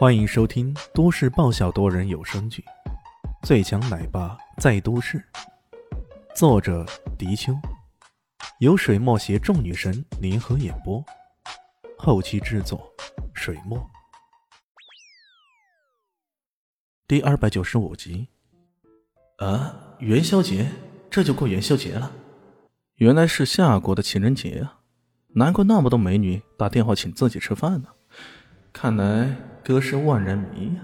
欢迎收听都市爆笑多人有声剧《最强奶爸在都市》，作者：迪秋，由水墨携众女神联合演播，后期制作：水墨。第二百九十五集。啊，元宵节，这就过元宵节了。原来是夏国的情人节啊，难怪那么多美女打电话请自己吃饭呢。看来哥是万人迷呀！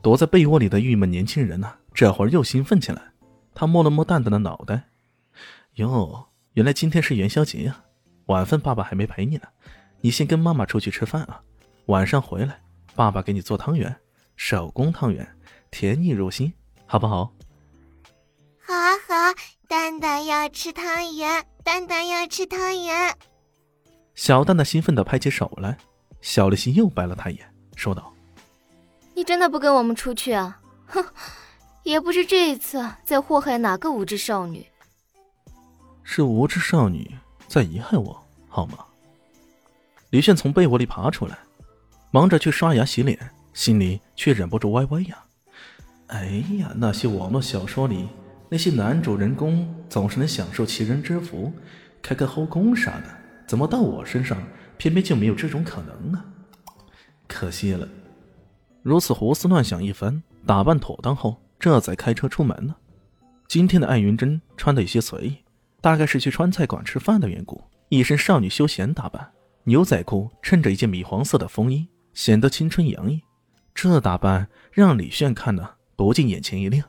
躲在被窝里的郁闷年轻人呢，这会儿又兴奋起来。他摸了摸蛋蛋的脑袋，哟，原来今天是元宵节呀！晚饭爸爸还没陪你呢，你先跟妈妈出去吃饭啊。晚上回来，爸爸给你做汤圆，手工汤圆，甜腻入心，好不好？好啊好啊，蛋蛋要吃汤圆，蛋蛋要吃汤圆。小蛋蛋兴奋地拍起手来。小丽心又白了他一眼，说道：“你真的不跟我们出去啊？哼，也不是这一次在祸害哪个无知少女，是无知少女在遗害我，好吗？”李炫从被窝里爬出来，忙着去刷牙洗脸，心里却忍不住歪歪呀。哎呀，那些网络小说里那些男主人公总是能享受奇人之福，开个后宫啥的，怎么到我身上？偏偏就没有这种可能啊！可惜了。如此胡思乱想一番，打扮妥当后，这才开车出门了。今天的艾云珍穿的有些随意，大概是去川菜馆吃饭的缘故，一身少女休闲打扮，牛仔裤衬着一件米黄色的风衣，显得青春洋溢。这打扮让李炫看了不禁眼前一亮。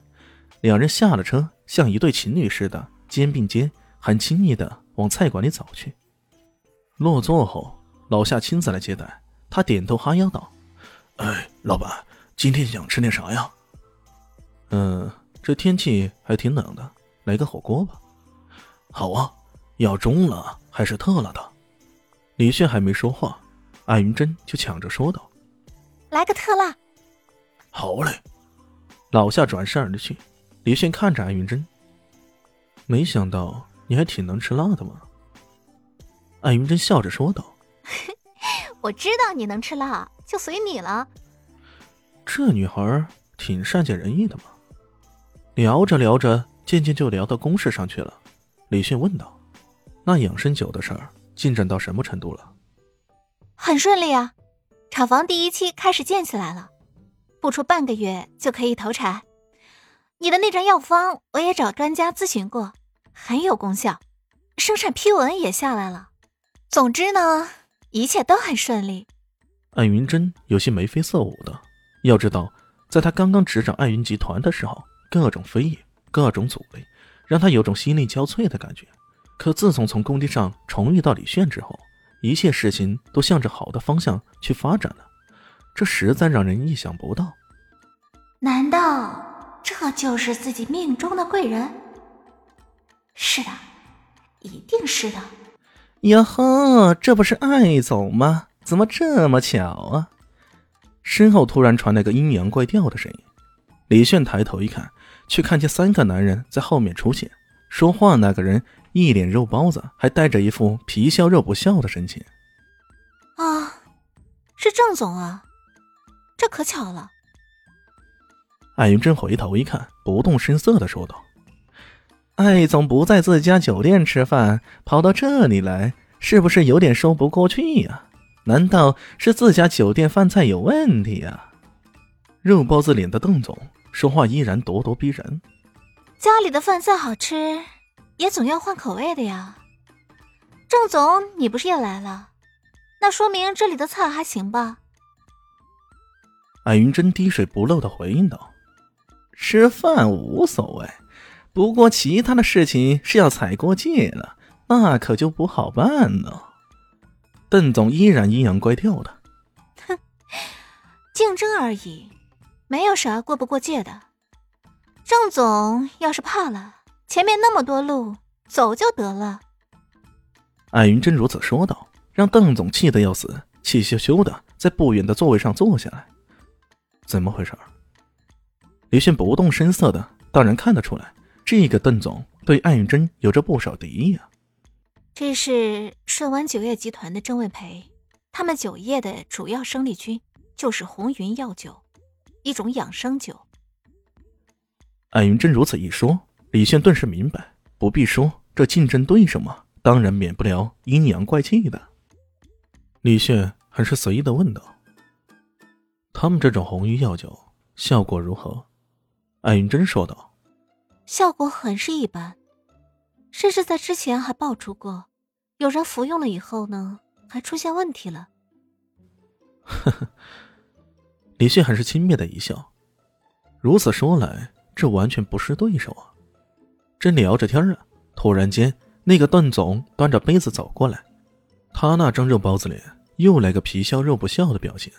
两人下了车，像一对情侣似的，肩并肩，很亲密的往菜馆里走去。落座后。老夏亲自来接待，他点头哈腰道：“哎，老板，今天想吃点啥呀？”“嗯，这天气还挺冷的，来个火锅吧。”“好啊，要中辣还是特辣的？”李炫还没说话，艾云珍就抢着说道：“来个特辣。”“好嘞。”老夏转身而去。李炫看着艾云珍，没想到你还挺能吃辣的嘛。艾云珍笑着说道。我知道你能吃辣，就随你了。这女孩挺善解人意的嘛。聊着聊着，渐渐就聊到公事上去了。李迅问道：“那养生酒的事儿进展到什么程度了？”很顺利啊，厂房第一期开始建起来了，不出半个月就可以投产。你的那张药方我也找专家咨询过，很有功效，生产批文也下来了。总之呢。一切都很顺利。艾云珍有些眉飞色舞的。要知道，在他刚刚执掌艾云集团的时候，各种非议，各种阻力，让他有种心力交瘁的感觉。可自从从工地上重遇到李炫之后，一切事情都向着好的方向去发展了，这实在让人意想不到。难道这就是自己命中的贵人？是的，一定是的。哟呵，这不是艾总吗？怎么这么巧啊？身后突然传来个阴阳怪调的声音。李炫抬头一看，却看见三个男人在后面出现。说话那个人一脸肉包子，还带着一副皮笑肉不笑的神情。啊，是郑总啊！这可巧了。艾云珍回头一看，不动声色的说道。艾总不在自家酒店吃饭，跑到这里来，是不是有点说不过去呀？难道是自家酒店饭菜有问题呀？肉包子脸的邓总说话依然咄咄逼人。家里的饭菜好吃，也总要换口味的呀。郑总，你不是也来了？那说明这里的菜还行吧？艾云珍滴水不漏的回应道：“吃饭无所谓。”不过，其他的事情是要踩过界了，那可就不好办了。邓总依然阴阳怪调的，哼，竞争而已，没有啥过不过界的。郑总要是怕了，前面那么多路，走就得了。艾云珍如此说道，让邓总气得要死，气羞羞的在不远的座位上坐下来。怎么回事？李迅不动声色的，当然看得出来。这个邓总对艾云珍有着不少敌意啊。这是顺湾酒业集团的郑卫培，他们酒业的主要生力军，就是红云药酒，一种养生酒。艾云珍如此一说，李炫顿时明白，不必说这竞争对手嘛，当然免不了阴阳怪气的。李炫很是随意的问道：“他们这种红鱼药酒效果如何？”艾云珍说道：“效果很是一般，甚至在之前还爆出过，有人服用了以后呢，还出现问题了。”呵呵，李迅还是轻蔑的一笑。如此说来，这完全不是对手啊！正聊着天啊，突然间，那个段总端着杯子走过来，他那张肉包子脸又来个皮笑肉不笑的表情。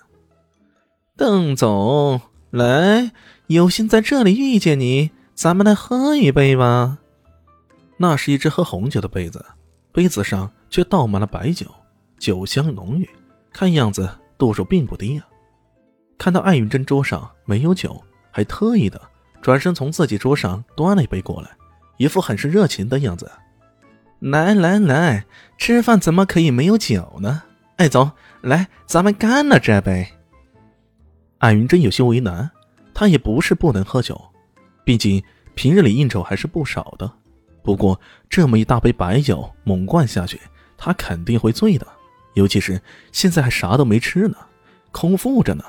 邓总，来，有幸在这里遇见你，咱们来喝一杯吧。那是一只喝红酒的杯子，杯子上却倒满了白酒，酒香浓郁，看样子。度数并不低啊！看到艾云珍桌上没有酒，还特意的转身从自己桌上端了一杯过来，一副很是热情的样子。来来来，吃饭怎么可以没有酒呢？艾总，来，咱们干了这杯。艾云珍有些为难，她也不是不能喝酒，毕竟平日里应酬还是不少的。不过这么一大杯白酒猛灌下去，他肯定会醉的。尤其是现在还啥都没吃呢，空腹着呢。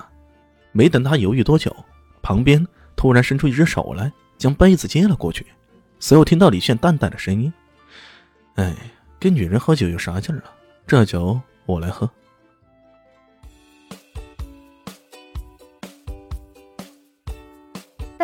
没等他犹豫多久，旁边突然伸出一只手来，将杯子接了过去。随后听到李炫淡淡的声音：“哎，跟女人喝酒有啥劲儿啊？这酒我来喝。”